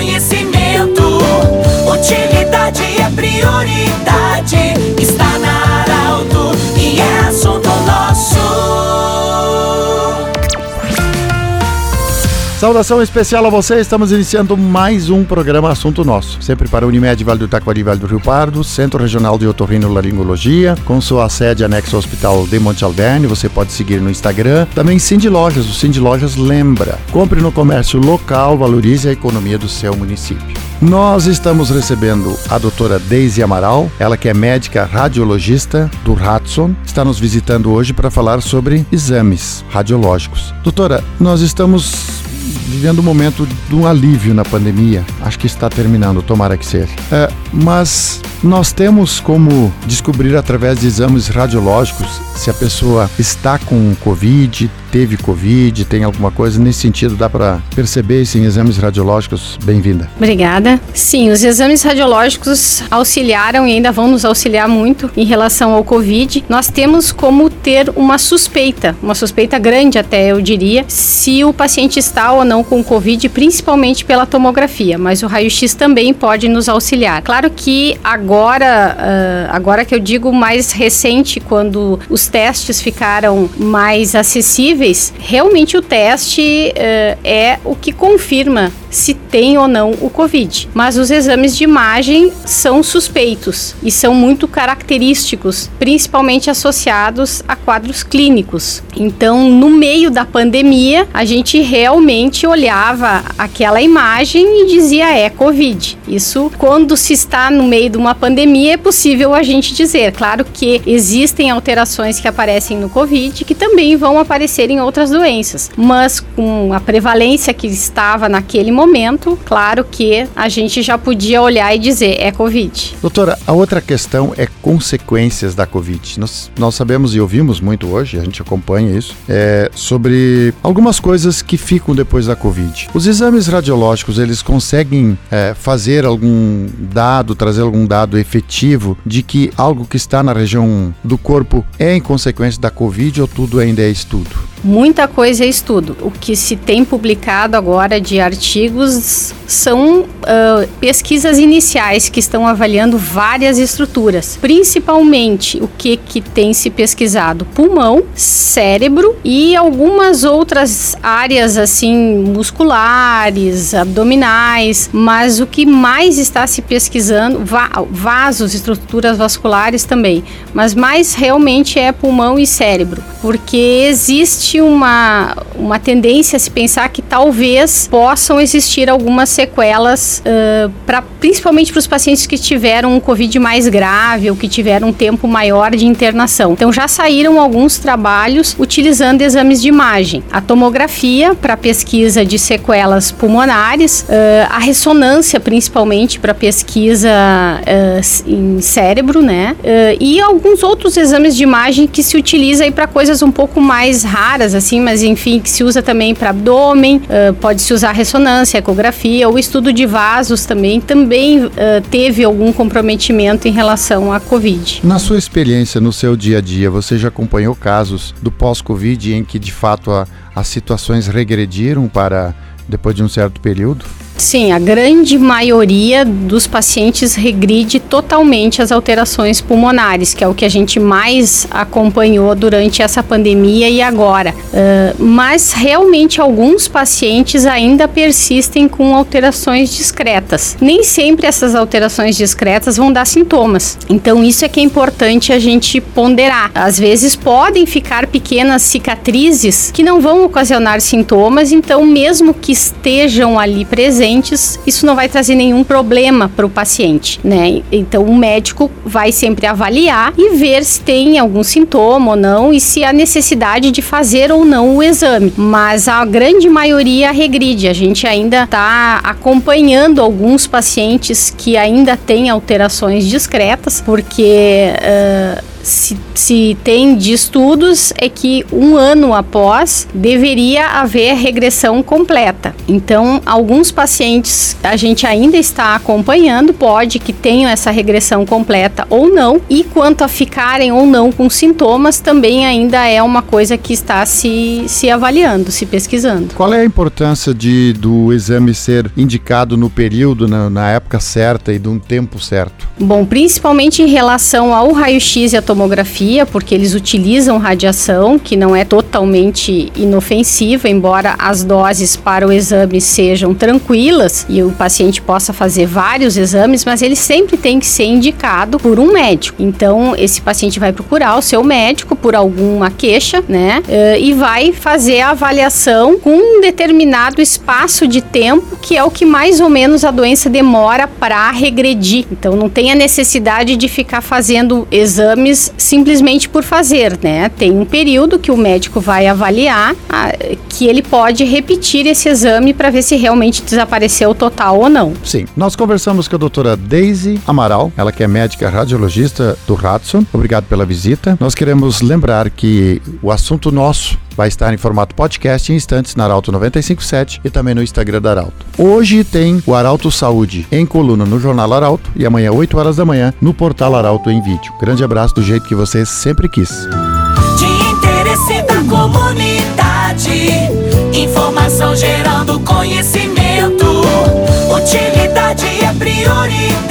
conhecimento. Utilidade Saudação especial a você, estamos iniciando mais um programa Assunto Nosso, sempre para Unimed Vale do Taquari Vale do Rio Pardo, Centro Regional de Otorrino Laringologia, com sua sede anexa ao Hospital de Monte Alverne, você pode seguir no Instagram. Também Cindy Lojas, o Cindy Lojas lembra, compre no comércio local, valorize a economia do seu município. Nós estamos recebendo a doutora Deise Amaral, ela que é médica radiologista do Hudson, está nos visitando hoje para falar sobre exames radiológicos. Doutora, nós estamos vivendo um momento de um alívio na pandemia. Acho que está terminando, tomara que seja. É, mas nós temos como descobrir através de exames radiológicos se a pessoa está com Covid, teve Covid, tem alguma coisa nesse sentido, dá para perceber isso em exames radiológicos? Bem-vinda. Obrigada. Sim, os exames radiológicos auxiliaram e ainda vão nos auxiliar muito em relação ao Covid. Nós temos como ter uma suspeita, uma suspeita grande até eu diria, se o paciente está ou não com Covid, principalmente pela tomografia, mas o raio-x também pode nos auxiliar. Claro que agora, uh, agora que eu digo mais recente, quando os testes ficaram mais acessíveis, realmente o teste uh, é o que confirma se tem ou não o Covid. Mas os exames de imagem são suspeitos e são muito característicos, principalmente associados a quadros clínicos. Então, no meio da pandemia, a gente realmente olhava aquela imagem e dizia é Covid. Isso, quando se está no meio de uma pandemia, é possível a gente dizer. Claro que existem alterações que aparecem no Covid que também vão aparecer em outras doenças, mas com a prevalência que estava naquele momento, claro que a gente já podia olhar e dizer é Covid. Doutora, a outra questão é consequências da Covid. Nós, nós sabemos e ouvimos muito hoje, a gente acompanha isso, é, sobre algumas coisas que ficam depois da Covid. Os exames radiológicos, eles conseguem é, fazer algum dado, trazer algum dado efetivo de que algo que está na região do corpo é em consequência da Covid ou tudo ainda é estudo? Muita coisa é estudo. O que se tem publicado agora de artigos são uh, pesquisas iniciais que estão avaliando várias estruturas, principalmente o que, que tem se pesquisado: pulmão, cérebro e algumas outras áreas assim musculares, abdominais. Mas o que mais está se pesquisando, va vasos, estruturas vasculares também, mas mais realmente é pulmão e cérebro, porque existe uma, uma tendência a se pensar que talvez possam existir algumas sequelas, uh, pra, principalmente para os pacientes que tiveram um Covid mais grave ou que tiveram um tempo maior de internação. Então já saíram alguns trabalhos utilizando exames de imagem. A tomografia para pesquisa de sequelas pulmonares, uh, a ressonância principalmente para pesquisa uh, em cérebro, né? e alguns outros exames de imagem que se utiliza para coisas um pouco mais raras, assim, mas enfim, que se usa também para abdômen, uh, pode se usar ressonância, ecografia, o estudo de vasos também, também uh, teve algum comprometimento em relação à Covid. Na sua experiência, no seu dia a dia, você já acompanhou casos do pós-Covid em que de fato a, as situações regrediram para depois de um certo período? Sim, a grande maioria dos pacientes regride totalmente as alterações pulmonares, que é o que a gente mais acompanhou durante essa pandemia e agora. Uh, mas realmente alguns pacientes ainda persistem com alterações discretas. Nem sempre essas alterações discretas vão dar sintomas. Então isso é que é importante a gente ponderar. Às vezes podem ficar pequenas cicatrizes que não vão ocasionar sintomas, então mesmo que estejam ali presentes isso não vai trazer nenhum problema para o paciente, né? Então o médico vai sempre avaliar e ver se tem algum sintoma ou não e se há necessidade de fazer ou não o exame. Mas a grande maioria regride. A gente ainda está acompanhando alguns pacientes que ainda têm alterações discretas, porque uh, se, se tem de estudos é que um ano após deveria haver regressão completa. Então, alguns pacientes a gente ainda está acompanhando, pode que tenham essa regressão completa ou não, e quanto a ficarem ou não com sintomas, também ainda é uma coisa que está se, se avaliando, se pesquisando. Qual é a importância de, do exame ser indicado no período, na, na época certa e de um tempo certo? Bom, principalmente em relação ao raio-x e a tomografia, porque eles utilizam radiação, que não é totalmente inofensiva, embora as doses para o exame sejam tranquilas e o paciente possa fazer vários exames, mas ele sempre tem que ser indicado por um médico. Então, esse paciente vai procurar o seu médico por alguma queixa, né? Eh, e vai fazer a avaliação com um determinado espaço de tempo, que é o que mais ou menos a doença demora para regredir. Então, não tem a necessidade de ficar fazendo exames simplesmente por fazer, né? Tem um período que o médico vai avaliar a, que ele pode repetir esse exame para ver se realmente desapareceu total ou não. Sim. Nós conversamos com a doutora Daisy Amaral, ela que é médica radiologista do Hudson. Obrigado pela visita. Nós queremos lembrar que o assunto nosso vai estar em formato podcast em instantes na Arauto 957 e também no Instagram da Arauto. Hoje tem o Arauto Saúde em coluna no Jornal Arauto e amanhã 8 horas da manhã no portal Arauto em vídeo. Grande abraço do jeito que você sempre quis. De interesse da comunidade, informação gerando conhecimento. Utilidade é prioridade.